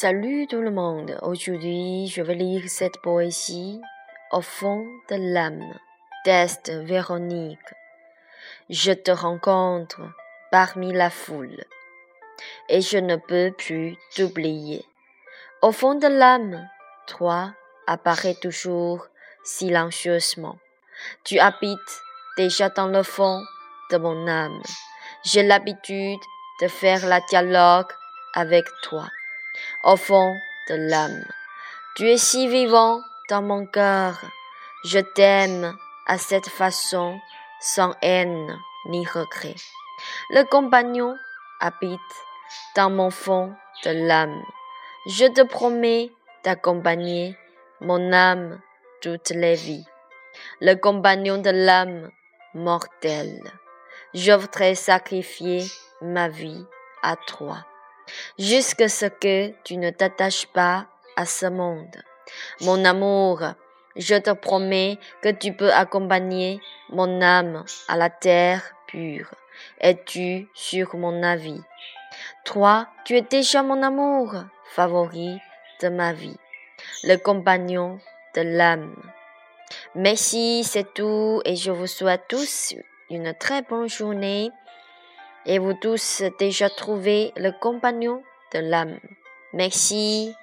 Salut tout le monde. Aujourd'hui, je vais lire cette poésie au fond de l'âme d'Est Véronique. Je te rencontre parmi la foule et je ne peux plus t'oublier. Au fond de l'âme, toi apparaît toujours silencieusement. Tu habites déjà dans le fond de mon âme. J'ai l'habitude de faire la dialogue avec toi au fond de l'âme. Tu es si vivant dans mon cœur. Je t'aime à cette façon, sans haine ni regret. Le compagnon habite dans mon fond de l'âme. Je te promets d'accompagner mon âme toutes les vies. Le compagnon de l'âme mortelle. Je voudrais sacrifier ma vie à toi jusqu'à ce que tu ne t'attaches pas à ce monde. Mon amour, je te promets que tu peux accompagner mon âme à la terre pure. Es-tu sur mon avis? Toi, tu es déjà mon amour favori de ma vie, le compagnon de l'âme. Merci, c'est tout et je vous souhaite tous une très bonne journée et vous tous déjà trouvé le compagnon de l'âme. Merci.